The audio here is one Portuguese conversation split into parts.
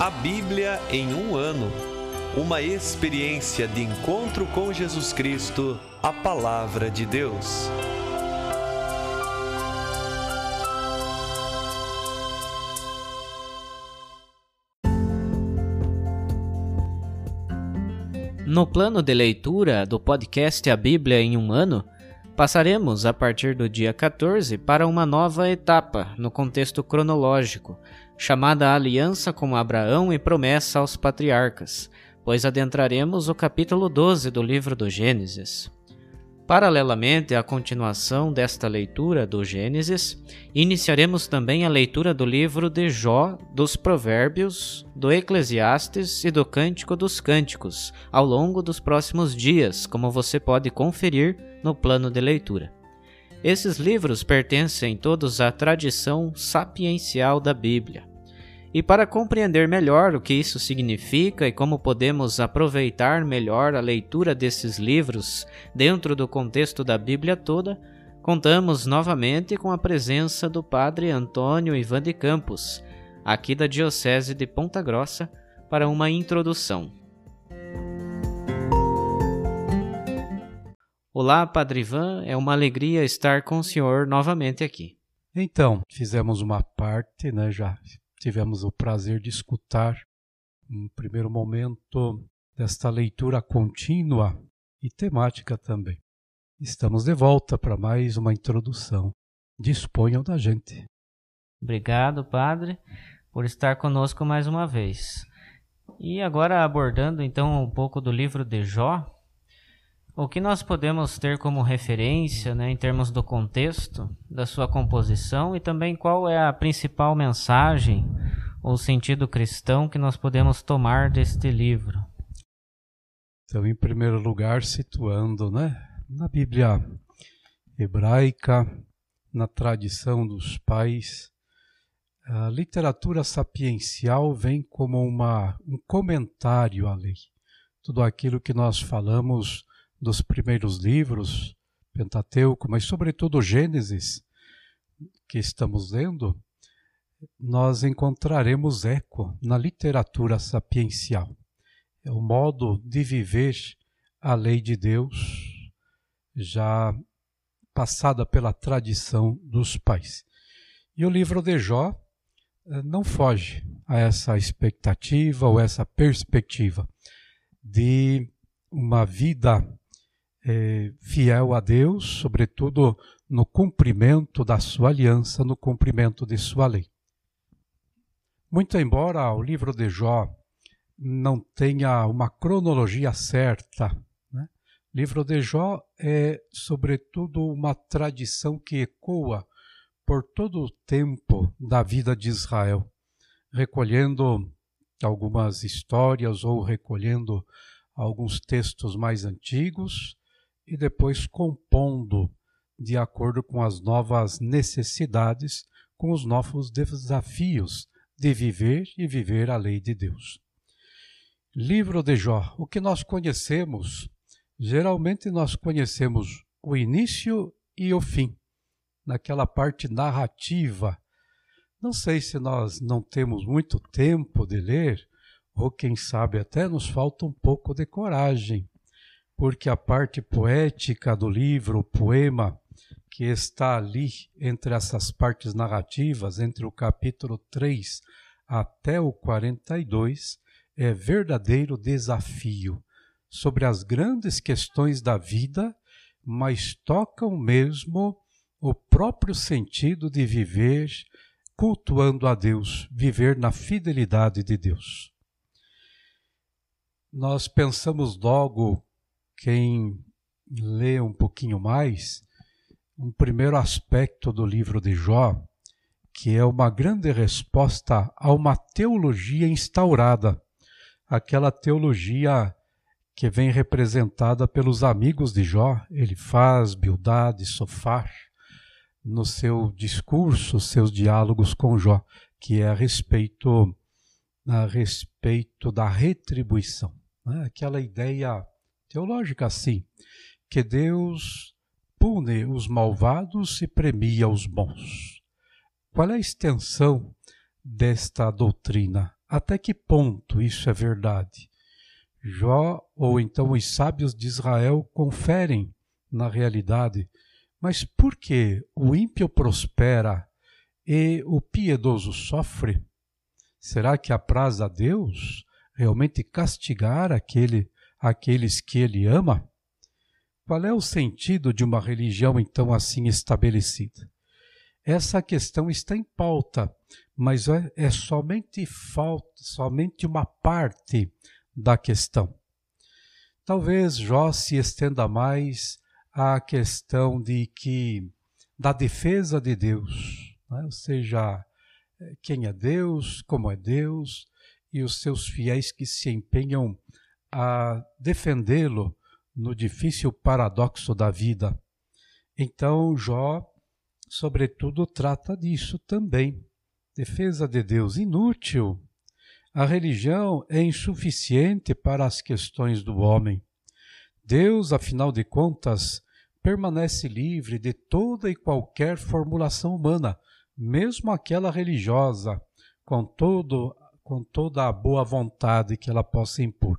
A Bíblia em um ano. Uma experiência de encontro com Jesus Cristo, a Palavra de Deus. No plano de leitura do podcast A Bíblia em um ano, passaremos a partir do dia 14 para uma nova etapa no contexto cronológico, chamada Aliança com Abraão e Promessa aos Patriarcas, pois adentraremos o capítulo 12 do livro do Gênesis. Paralelamente à continuação desta leitura do Gênesis, iniciaremos também a leitura do livro de Jó, dos Provérbios, do Eclesiastes e do Cântico dos Cânticos ao longo dos próximos dias, como você pode conferir no plano de leitura. Esses livros pertencem todos à tradição sapiencial da Bíblia. E para compreender melhor o que isso significa e como podemos aproveitar melhor a leitura desses livros dentro do contexto da Bíblia toda, contamos novamente com a presença do Padre Antônio Ivan de Campos, aqui da Diocese de Ponta Grossa, para uma introdução. Olá, Padre Ivan, é uma alegria estar com o senhor novamente aqui. Então, fizemos uma parte, né, já tivemos o prazer de escutar um primeiro momento desta leitura contínua e temática também. Estamos de volta para mais uma introdução. Disponham da gente. Obrigado, Padre, por estar conosco mais uma vez. E agora abordando então um pouco do livro de Jó, o que nós podemos ter como referência né, em termos do contexto da sua composição e também qual é a principal mensagem ou sentido cristão que nós podemos tomar deste livro? Então, em primeiro lugar, situando né, na Bíblia hebraica, na tradição dos pais, a literatura sapiencial vem como uma, um comentário à lei. Tudo aquilo que nós falamos dos primeiros livros, Pentateuco, mas sobretudo Gênesis, que estamos lendo, nós encontraremos eco na literatura sapiencial. É o modo de viver a lei de Deus, já passada pela tradição dos pais. E o livro de Jó eh, não foge a essa expectativa ou essa perspectiva de uma vida é, fiel a Deus, sobretudo no cumprimento da sua aliança, no cumprimento de sua lei. Muito embora o livro de Jó não tenha uma cronologia certa, né? o livro de Jó é, sobretudo, uma tradição que ecoa por todo o tempo da vida de Israel, recolhendo algumas histórias ou recolhendo alguns textos mais antigos e depois compondo de acordo com as novas necessidades, com os novos desafios de viver e viver a lei de Deus. Livro de Jó, o que nós conhecemos, geralmente nós conhecemos o início e o fim, naquela parte narrativa. Não sei se nós não temos muito tempo de ler, ou quem sabe até nos falta um pouco de coragem porque a parte poética do livro, o poema, que está ali entre essas partes narrativas, entre o capítulo 3 até o 42, é verdadeiro desafio sobre as grandes questões da vida, mas tocam mesmo o próprio sentido de viver cultuando a Deus, viver na fidelidade de Deus. Nós pensamos logo quem lê um pouquinho mais, um primeiro aspecto do livro de Jó, que é uma grande resposta a uma teologia instaurada, aquela teologia que vem representada pelos amigos de Jó, ele faz Bildad, Sofar, no seu discurso, seus diálogos com Jó, que é a respeito, a respeito da retribuição. Né? Aquela ideia teológica assim, que Deus pune os malvados e premia os bons. Qual é a extensão desta doutrina? até que ponto isso é verdade. Jó ou então os sábios de Israel conferem na realidade, mas por que o ímpio prospera e o piedoso sofre? Será que apraz a Deus realmente castigar aquele, aqueles que ele ama? Qual é o sentido de uma religião então assim estabelecida? Essa questão está em pauta, mas é, é somente falta, somente uma parte da questão. Talvez Jó se estenda mais à questão de que da defesa de Deus, né? ou seja, quem é Deus, como é Deus, e os seus fiéis que se empenham a defendê-lo no difícil paradoxo da vida. Então, Jó, sobretudo, trata disso também. Defesa de Deus inútil. A religião é insuficiente para as questões do homem. Deus, afinal de contas, permanece livre de toda e qualquer formulação humana, mesmo aquela religiosa, com todo com toda a boa vontade que ela possa impor.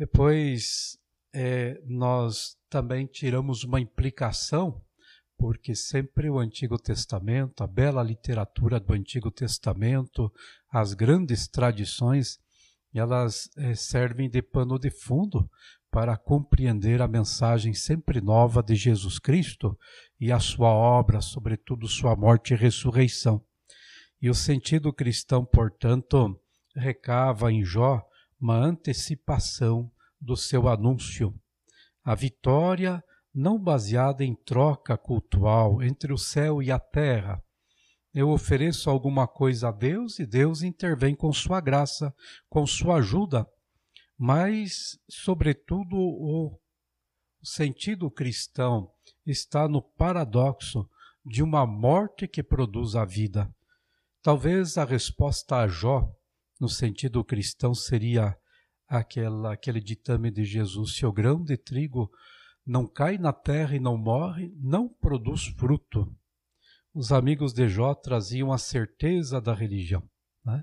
Depois é, nós também tiramos uma implicação, porque sempre o Antigo Testamento, a bela literatura do Antigo Testamento, as grandes tradições, elas é, servem de pano de fundo para compreender a mensagem sempre nova de Jesus Cristo e a sua obra, sobretudo sua morte e ressurreição. E o sentido cristão, portanto, recava em Jó uma antecipação do seu anúncio. A vitória não baseada em troca cultual entre o céu e a terra. Eu ofereço alguma coisa a Deus e Deus intervém com sua graça, com sua ajuda, mas, sobretudo, o sentido cristão está no paradoxo de uma morte que produz a vida. Talvez a resposta a Jó, no sentido cristão, seria aquela, aquele ditame de Jesus: se o grão de trigo não cai na terra e não morre, não produz fruto. Os amigos de Jó traziam a certeza da religião. Né?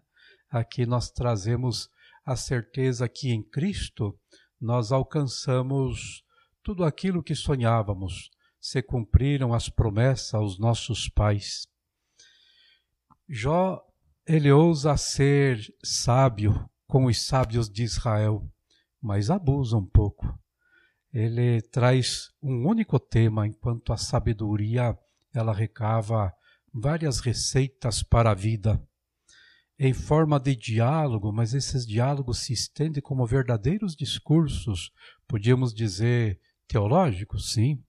Aqui nós trazemos a certeza que em Cristo nós alcançamos tudo aquilo que sonhávamos, se cumpriram as promessas aos nossos pais. Jó, ele ousa ser sábio com os sábios de Israel, mas abusa um pouco. Ele traz um único tema, enquanto a sabedoria ela recava várias receitas para a vida em forma de diálogo, mas esses diálogos se estendem como verdadeiros discursos, podíamos dizer teológicos, sim,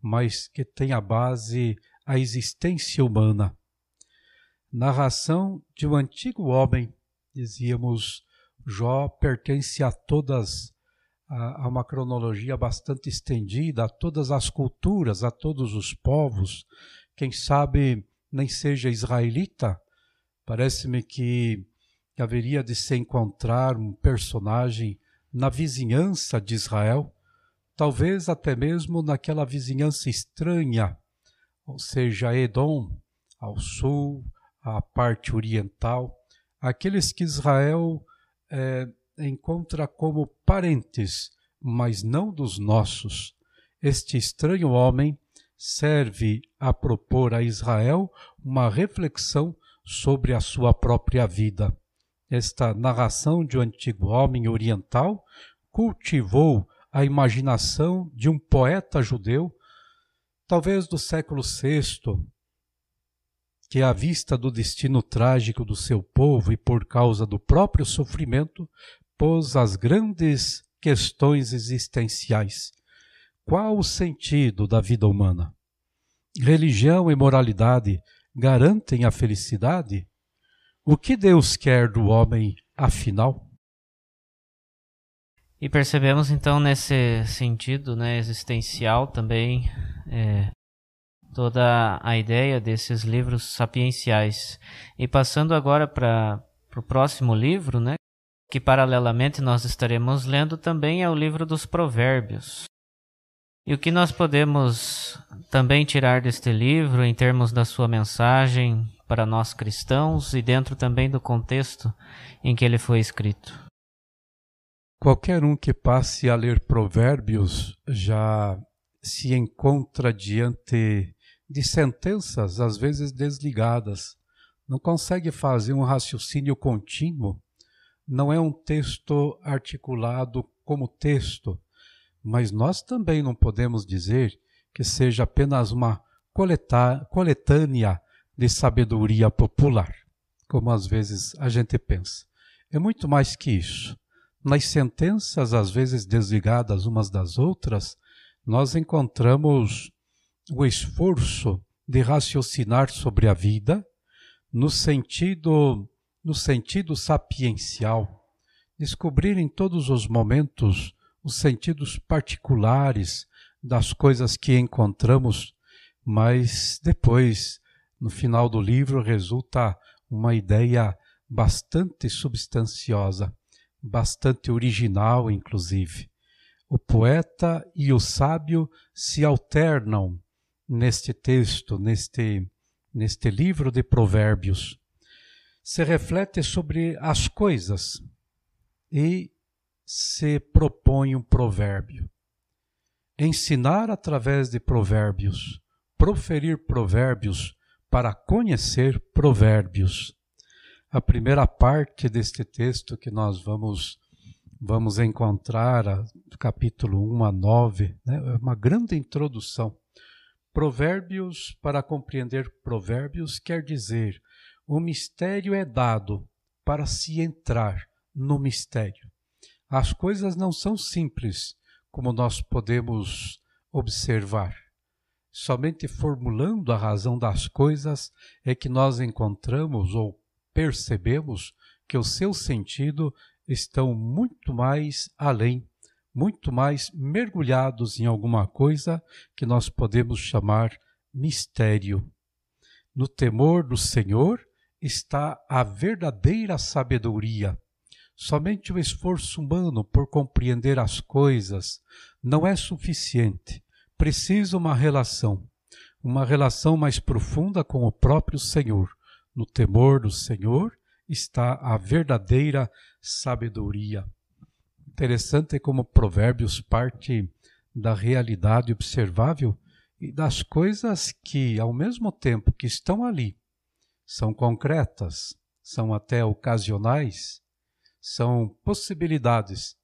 mas que têm a base a existência humana. Narração de um antigo homem, dizíamos Jó pertence a todas a, a uma cronologia bastante estendida, a todas as culturas, a todos os povos. Quem sabe nem seja israelita, parece-me que haveria de se encontrar um personagem na vizinhança de Israel, talvez até mesmo naquela vizinhança estranha, ou seja, Edom, ao sul, a parte oriental, aqueles que Israel é, encontra como parentes, mas não dos nossos. Este estranho homem serve a propor a Israel uma reflexão sobre a sua própria vida. Esta narração de um antigo homem oriental cultivou a imaginação de um poeta judeu, talvez do século VI, que, à vista do destino trágico do seu povo e por causa do próprio sofrimento, pôs as grandes questões existenciais. Qual o sentido da vida humana? Religião e moralidade garantem a felicidade? O que Deus quer do homem, afinal? E percebemos então nesse sentido né, existencial também é, toda a ideia desses livros sapienciais. E passando agora para o próximo livro, né, que paralelamente nós estaremos lendo também é o livro dos Provérbios. E o que nós podemos também tirar deste livro em termos da sua mensagem para nós cristãos e dentro também do contexto em que ele foi escrito. Qualquer um que passe a ler Provérbios já se encontra diante de sentenças, às vezes desligadas, não consegue fazer um raciocínio contínuo, não é um texto articulado como texto, mas nós também não podemos dizer que seja apenas uma coletânea de sabedoria popular, como às vezes a gente pensa. É muito mais que isso. Nas sentenças, às vezes desligadas umas das outras, nós encontramos o esforço de raciocinar sobre a vida no sentido no sentido sapiencial, descobrir em todos os momentos os sentidos particulares das coisas que encontramos, mas depois, no final do livro, resulta uma ideia bastante substanciosa, bastante original, inclusive. O poeta e o sábio se alternam neste texto, neste, neste livro de Provérbios. Se reflete sobre as coisas e se propõe um provérbio. Ensinar através de provérbios, proferir provérbios para conhecer provérbios. A primeira parte deste texto que nós vamos vamos encontrar, capítulo 1 a 9, né, é uma grande introdução Provérbios, para compreender provérbios, quer dizer, o mistério é dado para se entrar no mistério. As coisas não são simples, como nós podemos observar. Somente formulando a razão das coisas é que nós encontramos ou percebemos que o seu sentido estão muito mais além muito mais mergulhados em alguma coisa que nós podemos chamar mistério. No temor do Senhor está a verdadeira sabedoria. Somente o esforço humano por compreender as coisas não é suficiente. Precisa uma relação, uma relação mais profunda com o próprio Senhor. No temor do Senhor está a verdadeira sabedoria. Interessante como Provérbios parte da realidade observável e das coisas que, ao mesmo tempo que estão ali, são concretas, são até ocasionais, são possibilidades,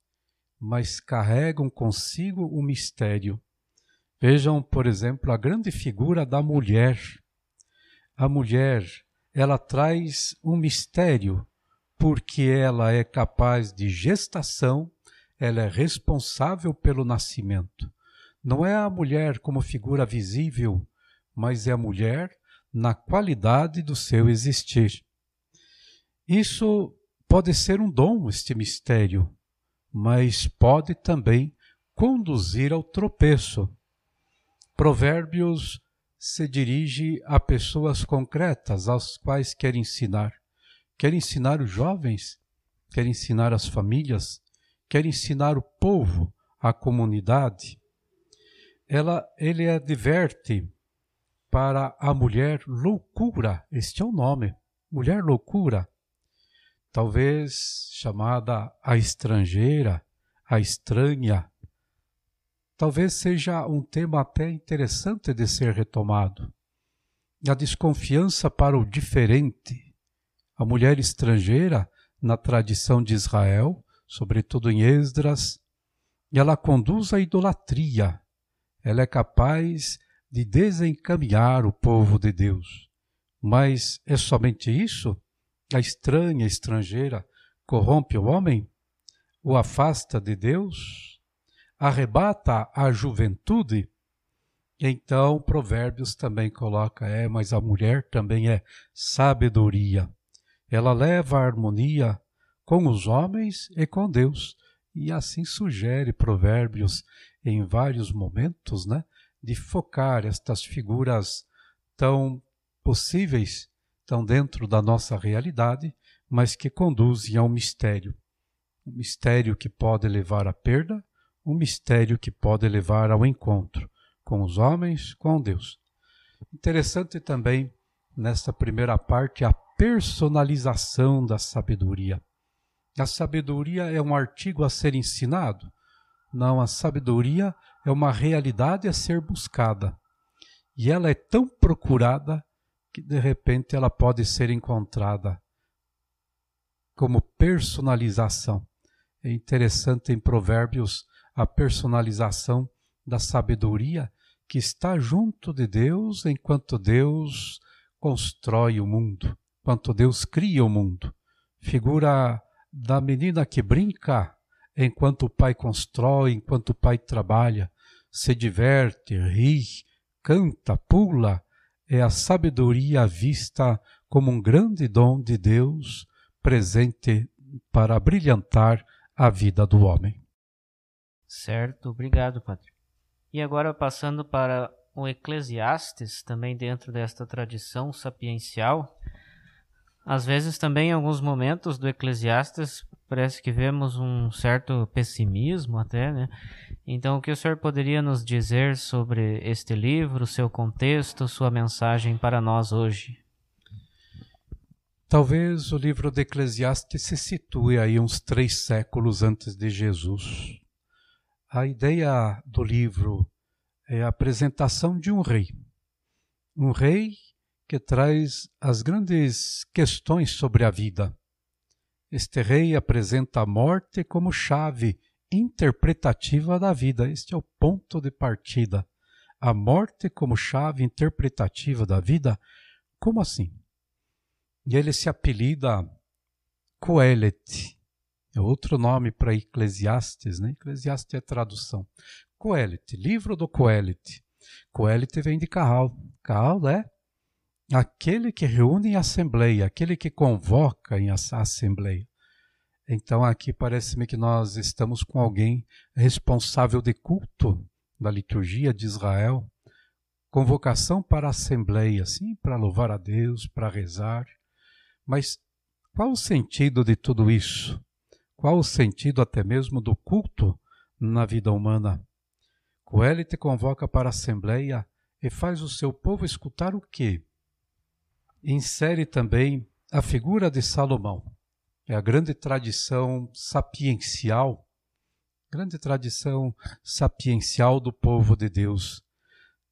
mas carregam consigo o mistério. Vejam, por exemplo, a grande figura da mulher. A mulher, ela traz um mistério, porque ela é capaz de gestação ela é responsável pelo nascimento. Não é a mulher como figura visível, mas é a mulher na qualidade do seu existir. Isso pode ser um dom, este mistério, mas pode também conduzir ao tropeço. Provérbios se dirige a pessoas concretas às quais quer ensinar. Quer ensinar os jovens, quer ensinar as famílias, quer ensinar o povo, a comunidade, ela, ele adverte para a mulher loucura, este é o nome, mulher loucura, talvez chamada a estrangeira, a estranha, talvez seja um tema até interessante de ser retomado. A desconfiança para o diferente. A mulher estrangeira, na tradição de Israel, sobretudo em Esdras, e ela conduz à idolatria. Ela é capaz de desencaminhar o povo de Deus. Mas é somente isso? A estranha, estrangeira, corrompe o homem? O afasta de Deus? Arrebata a juventude? Então, Provérbios também coloca: é, mas a mulher também é sabedoria. Ela leva a harmonia com os homens e com Deus. E assim sugere Provérbios em vários momentos, né, de focar estas figuras tão possíveis, tão dentro da nossa realidade, mas que conduzem a um mistério. Um mistério que pode levar à perda, um mistério que pode levar ao encontro com os homens, com Deus. Interessante também nesta primeira parte a personalização da sabedoria. A sabedoria é um artigo a ser ensinado? Não, a sabedoria é uma realidade a ser buscada. E ela é tão procurada que de repente ela pode ser encontrada como personalização. É interessante em Provérbios a personalização da sabedoria que está junto de Deus enquanto Deus constrói o mundo, enquanto Deus cria o mundo. Figura da menina que brinca enquanto o pai constrói, enquanto o pai trabalha, se diverte, ri, canta, pula, é a sabedoria vista como um grande dom de Deus presente para brilhantar a vida do homem. Certo, obrigado, Padre. E agora passando para o Eclesiastes, também dentro desta tradição sapiencial, às vezes também em alguns momentos do Eclesiastes parece que vemos um certo pessimismo até, né? Então, o que o senhor poderia nos dizer sobre este livro, seu contexto, sua mensagem para nós hoje? Talvez o livro de Eclesiastes se situe aí uns três séculos antes de Jesus. A ideia do livro é a apresentação de um rei. Um rei que traz as grandes questões sobre a vida. Este rei apresenta a morte como chave interpretativa da vida. Este é o ponto de partida. A morte como chave interpretativa da vida. Como assim? E ele se apelida Coelet. É outro nome para Eclesiastes, né? Eclesiastes é tradução. Coelet, livro do Coelet. Coelet vem de Carral. Carral é aquele que reúne em assembleia, aquele que convoca em assembleia. Então aqui parece-me que nós estamos com alguém responsável de culto da liturgia de Israel, convocação para assembleia, sim, para louvar a Deus, para rezar. Mas qual o sentido de tudo isso? Qual o sentido até mesmo do culto na vida humana? Coelho te convoca para a assembleia e faz o seu povo escutar o quê? Insere também a figura de Salomão. É a grande tradição sapiencial, grande tradição sapiencial do povo de Deus.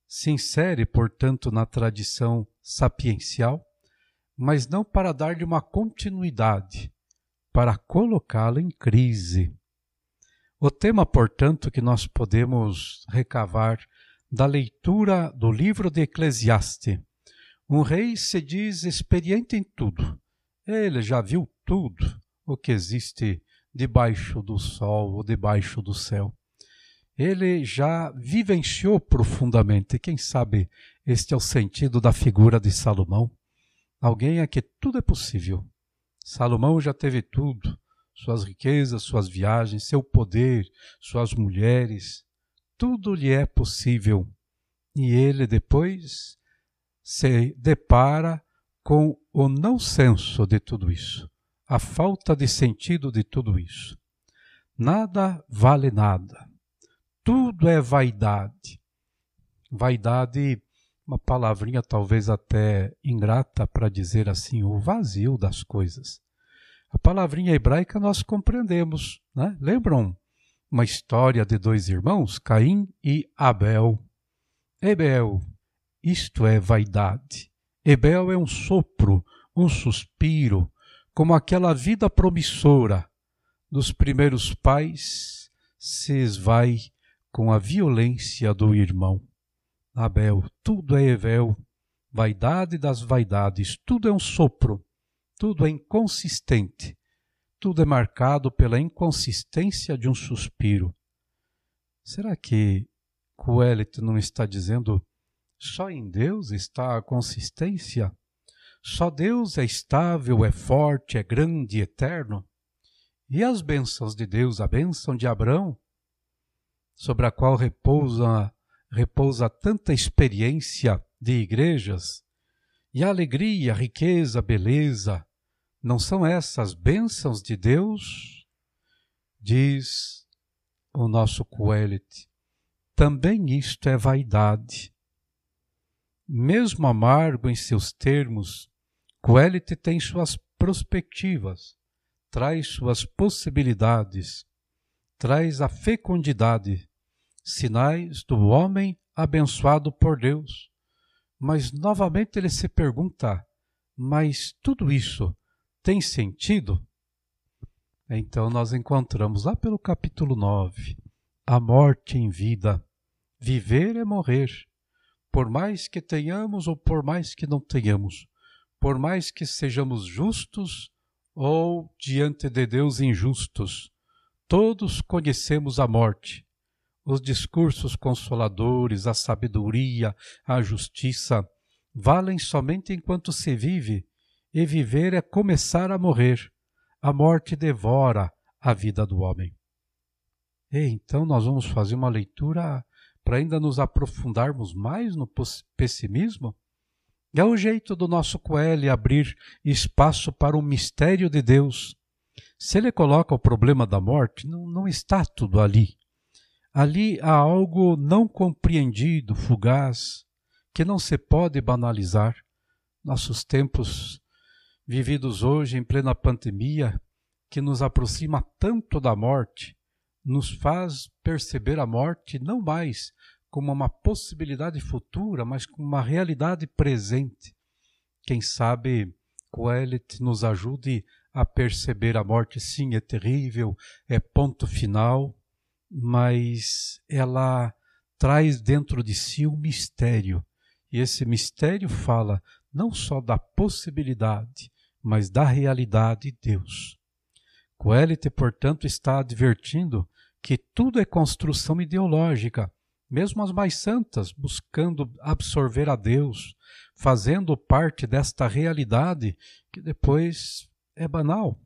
Se insere, portanto, na tradição sapiencial mas não para dar-lhe uma continuidade, para colocá-la em crise. O tema, portanto, que nós podemos recavar da leitura do livro de Eclesiastes. Um rei se diz experiente em tudo. Ele já viu tudo o que existe debaixo do sol ou debaixo do céu. Ele já vivenciou profundamente. Quem sabe este é o sentido da figura de Salomão alguém a que tudo é possível. Salomão já teve tudo: suas riquezas, suas viagens, seu poder, suas mulheres. Tudo lhe é possível. E ele depois se depara com o não senso de tudo isso, a falta de sentido de tudo isso. Nada vale nada. Tudo é vaidade. Vaidade uma palavrinha talvez até ingrata para dizer assim, o vazio das coisas. A palavrinha hebraica nós compreendemos, né? Lembram uma história de dois irmãos, Caim e Abel? Ebel, isto é vaidade. Ebel é um sopro, um suspiro, como aquela vida promissora dos primeiros pais se esvai com a violência do irmão. Abel, tudo é Evel, vaidade das vaidades, tudo é um sopro, tudo é inconsistente, tudo é marcado pela inconsistência de um suspiro. Será que Coelho não está dizendo só em Deus está a consistência? Só Deus é estável, é forte, é grande, eterno? E as bênçãos de Deus, a bênção de Abraão, sobre a qual repousa repousa tanta experiência de igrejas, e a alegria, a riqueza, a beleza, não são essas bênçãos de Deus? Diz o nosso Coelet, também isto é vaidade. Mesmo amargo em seus termos, Coelite tem suas perspectivas, traz suas possibilidades, traz a fecundidade, sinais do homem abençoado por Deus. Mas novamente ele se pergunta: mas tudo isso tem sentido? Então nós encontramos lá pelo capítulo 9 a morte em vida. Viver é morrer. Por mais que tenhamos ou por mais que não tenhamos, por mais que sejamos justos ou diante de Deus injustos, todos conhecemos a morte. Os discursos consoladores, a sabedoria, a justiça, valem somente enquanto se vive, e viver é começar a morrer. A morte devora a vida do homem. E então nós vamos fazer uma leitura para ainda nos aprofundarmos mais no pessimismo? É o jeito do nosso Coelho abrir espaço para o mistério de Deus. Se ele coloca o problema da morte, não, não está tudo ali. Ali há algo não compreendido, fugaz, que não se pode banalizar. Nossos tempos vividos hoje em plena pandemia, que nos aproxima tanto da morte, nos faz perceber a morte não mais como uma possibilidade futura, mas como uma realidade presente. Quem sabe Coelet nos ajude a perceber a morte, sim, é terrível, é ponto final, mas ela traz dentro de si um mistério. E esse mistério fala não só da possibilidade, mas da realidade de Deus. Coelete, portanto, está advertindo que tudo é construção ideológica, mesmo as mais santas, buscando absorver a Deus, fazendo parte desta realidade que depois é banal.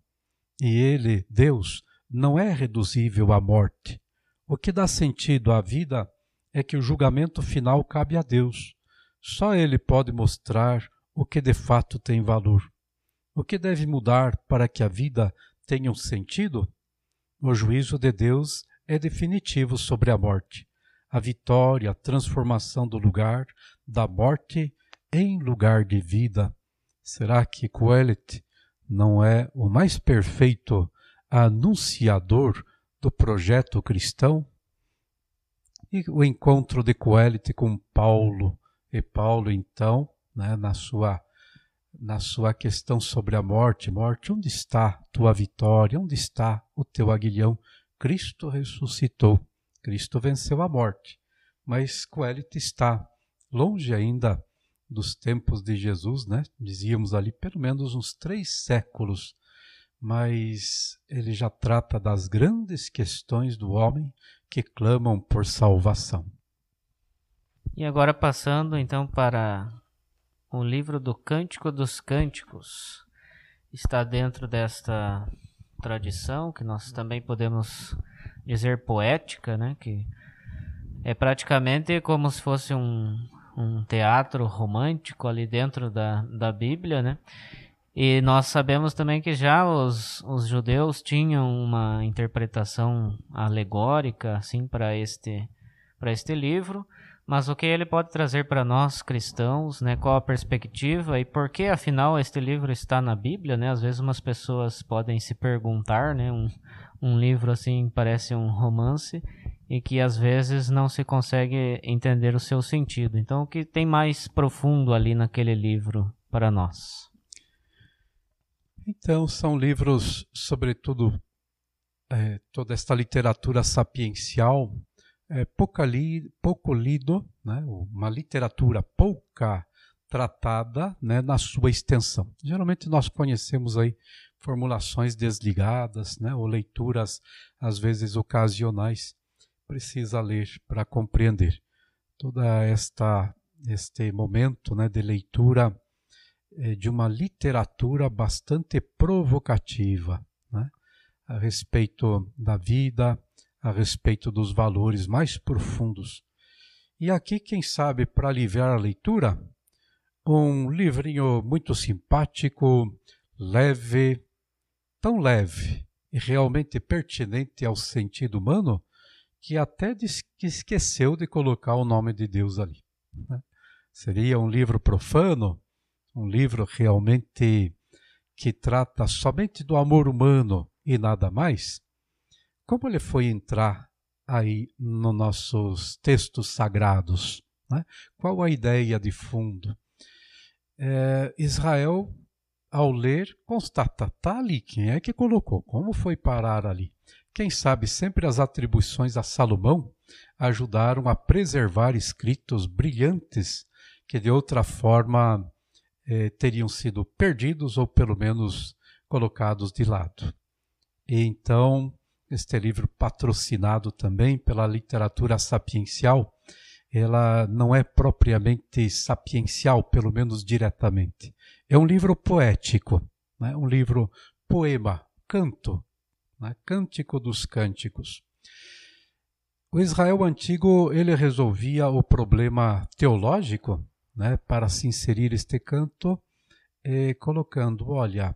E Ele, Deus, não é reduzível à morte. O que dá sentido à vida é que o julgamento final cabe a Deus. Só Ele pode mostrar o que de fato tem valor. O que deve mudar para que a vida tenha um sentido? O juízo de Deus é definitivo sobre a morte, a vitória, a transformação do lugar da morte em lugar de vida. Será que Coelet não é o mais perfeito anunciador do projeto cristão? E o encontro de Coelet com Paulo, e Paulo então, né, na sua na sua questão sobre a morte, morte, onde está tua vitória? Onde está o teu aguilhão? Cristo ressuscitou, Cristo venceu a morte, mas Coelho está longe ainda dos tempos de Jesus, né? Dizíamos ali pelo menos uns três séculos, mas ele já trata das grandes questões do homem que clamam por salvação. E agora passando então para o livro do Cântico dos Cânticos. Está dentro desta tradição, que nós também podemos dizer poética, né? que é praticamente como se fosse um, um teatro romântico ali dentro da, da Bíblia, né? E nós sabemos também que já os, os judeus tinham uma interpretação alegórica assim para este para este livro, mas o que ele pode trazer para nós cristãos, né? Qual a perspectiva e por que afinal este livro está na Bíblia, né? Às vezes umas pessoas podem se perguntar, né? Um, um livro assim parece um romance e que às vezes não se consegue entender o seu sentido. Então, o que tem mais profundo ali naquele livro para nós? Então, são livros, sobretudo, é, toda esta literatura sapiencial é, pouca li, pouco lido, né, uma literatura pouca tratada né, na sua extensão. Geralmente nós conhecemos aí formulações desligadas, né, ou leituras às vezes ocasionais. Precisa ler para compreender toda esta este momento né, de leitura é, de uma literatura bastante provocativa né, a respeito da vida, a respeito dos valores mais profundos. E aqui, quem sabe, para aliviar a leitura, um livrinho muito simpático, leve, tão leve e realmente pertinente ao sentido humano, que até que esqueceu de colocar o nome de Deus ali. Né? Seria um livro profano, um livro realmente que trata somente do amor humano e nada mais? Como ele foi entrar aí nos nossos textos sagrados? Né? Qual a ideia de fundo? É, Israel, ao ler, constata, está ali, quem é que colocou? Como foi parar ali? Quem sabe sempre as atribuições a Salomão ajudaram a preservar escritos brilhantes que de outra forma eh, teriam sido perdidos ou pelo menos colocados de lado. E então, este livro patrocinado também pela literatura sapiencial, ela não é propriamente sapiencial, pelo menos diretamente. É um livro poético, né? um livro poema, canto, né? cântico dos cânticos. O Israel antigo ele resolvia o problema teológico, né, para se inserir este canto, eh, colocando, olha,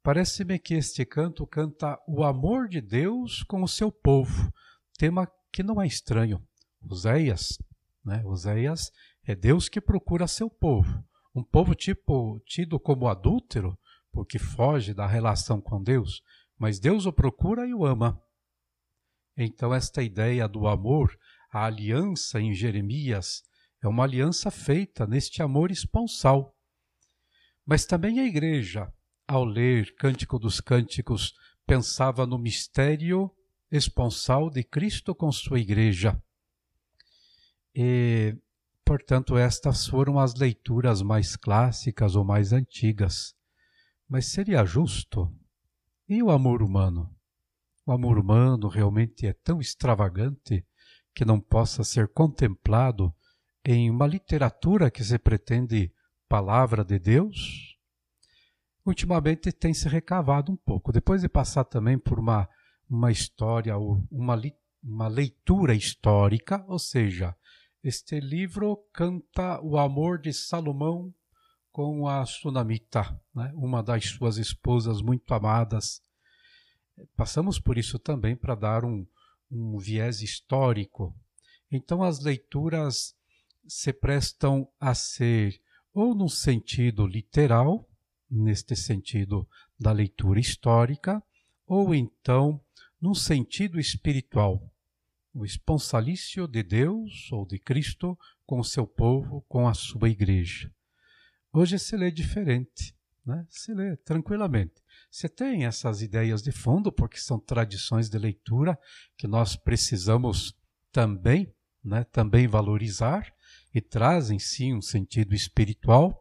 parece-me que este canto canta o amor de Deus com o seu povo, tema que não é estranho. Oséias, né, Oséias é Deus que procura seu povo, um povo tipo tido como adúltero, porque foge da relação com Deus, mas Deus o procura e o ama. Então, esta ideia do amor, a aliança em Jeremias, é uma aliança feita neste amor esponsal. Mas também a igreja, ao ler Cântico dos Cânticos, pensava no mistério esponsal de Cristo com sua igreja. E, portanto, estas foram as leituras mais clássicas ou mais antigas. Mas seria justo? E o amor humano? O amor humano realmente é tão extravagante que não possa ser contemplado em uma literatura que se pretende palavra de Deus? Ultimamente tem se recavado um pouco. Depois de passar também por uma, uma história, uma, uma leitura histórica, ou seja, este livro canta o amor de Salomão com a Sunamita, né? uma das suas esposas muito amadas, Passamos por isso também para dar um, um viés histórico. Então, as leituras se prestam a ser ou num sentido literal, neste sentido da leitura histórica, ou então num sentido espiritual, o esponsalício de Deus ou de Cristo com o seu povo, com a sua igreja. Hoje se lê diferente, né? se lê tranquilamente. Você tem essas ideias de fundo, porque são tradições de leitura que nós precisamos também, né, também valorizar e trazem sim um sentido espiritual,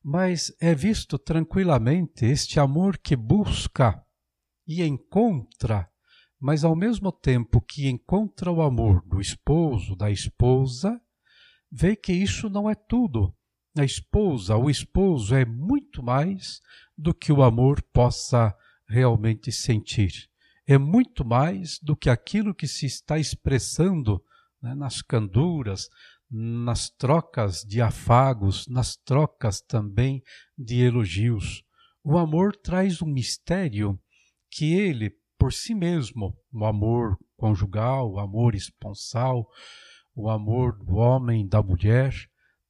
mas é visto tranquilamente este amor que busca e encontra, mas ao mesmo tempo que encontra o amor do esposo, da esposa, vê que isso não é tudo. A esposa, o esposo é muito mais do que o amor possa realmente sentir. É muito mais do que aquilo que se está expressando né, nas canduras, nas trocas de afagos, nas trocas também de elogios. O amor traz um mistério que ele, por si mesmo, o amor conjugal, o amor esponsal, o amor do homem, da mulher,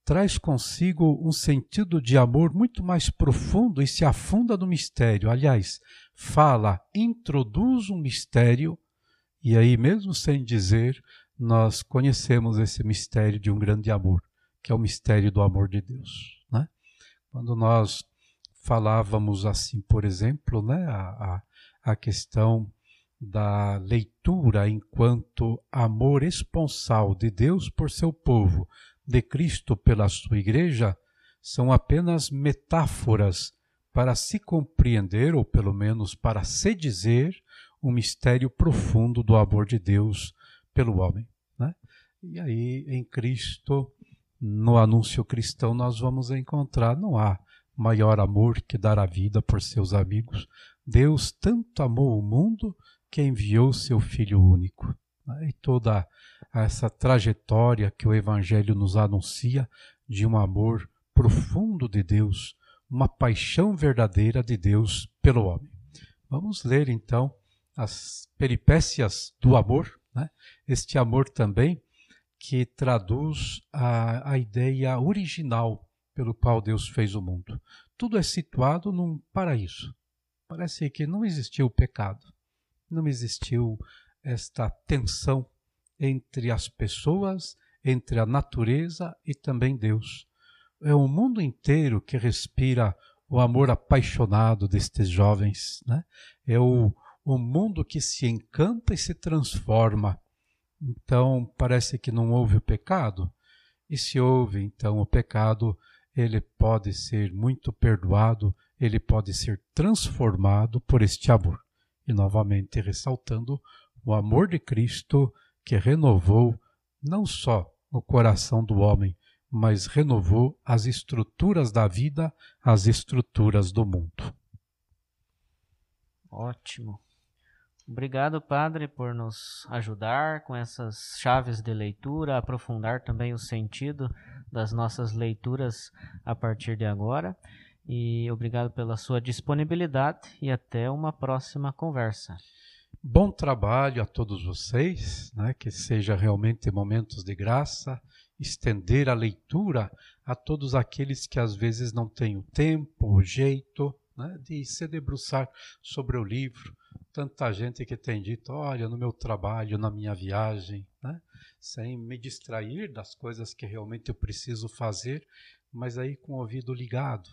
traz consigo um sentido de amor muito mais profundo e se afunda no mistério. Aliás, fala, introduz um mistério, e aí, mesmo sem dizer, nós conhecemos esse mistério de um grande amor, que é o mistério do amor de Deus. Né? Quando nós falávamos assim, por exemplo, né, a, a, a questão da leitura enquanto amor esponsal de Deus por seu povo, de Cristo pela sua Igreja são apenas metáforas para se compreender, ou pelo menos para se dizer, o um mistério profundo do amor de Deus pelo homem. Né? E aí, em Cristo, no anúncio cristão, nós vamos encontrar: não há maior amor que dar a vida por seus amigos. Deus tanto amou o mundo que enviou seu Filho único. E toda essa trajetória que o Evangelho nos anuncia de um amor profundo de Deus, uma paixão verdadeira de Deus pelo homem. Vamos ler então as peripécias do amor, né? este amor também que traduz a, a ideia original pelo qual Deus fez o mundo. Tudo é situado num paraíso. Parece que não existiu pecado, não existiu esta tensão entre as pessoas, entre a natureza e também Deus. É o mundo inteiro que respira o amor apaixonado destes jovens, né? É o, o mundo que se encanta e se transforma. Então, parece que não houve o pecado. E se houve, então, o pecado, ele pode ser muito perdoado, ele pode ser transformado por este amor. E novamente ressaltando o amor de Cristo que renovou não só no coração do homem, mas renovou as estruturas da vida, as estruturas do mundo. Ótimo. Obrigado, Padre, por nos ajudar com essas chaves de leitura, aprofundar também o sentido das nossas leituras a partir de agora. E obrigado pela sua disponibilidade e até uma próxima conversa. Bom trabalho a todos vocês, né? que seja realmente momentos de graça, estender a leitura a todos aqueles que às vezes não têm o tempo, o jeito né? de se debruçar sobre o livro. Tanta gente que tem dito, olha, no meu trabalho, na minha viagem, né? sem me distrair das coisas que realmente eu preciso fazer, mas aí com o ouvido ligado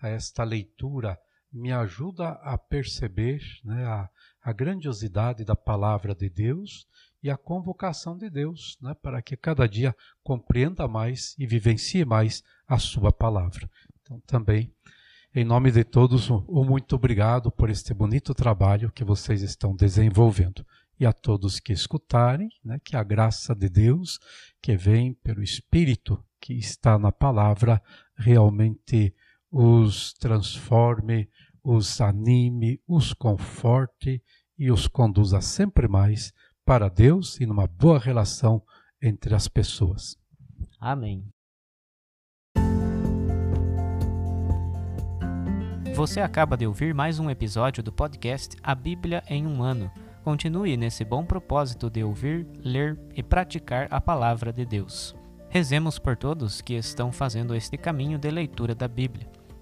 a esta leitura me ajuda a perceber né, a, a grandiosidade da palavra de Deus e a convocação de Deus, né, para que cada dia compreenda mais e vivencie mais a sua palavra. Então, também, em nome de todos, o muito obrigado por este bonito trabalho que vocês estão desenvolvendo. E a todos que escutarem, né, que a graça de Deus, que vem pelo Espírito que está na palavra, realmente os transforme, os anime, os conforte e os conduza sempre mais para Deus e numa boa relação entre as pessoas. Amém. Você acaba de ouvir mais um episódio do podcast A Bíblia em um Ano. Continue nesse bom propósito de ouvir, ler e praticar a palavra de Deus. Rezemos por todos que estão fazendo este caminho de leitura da Bíblia.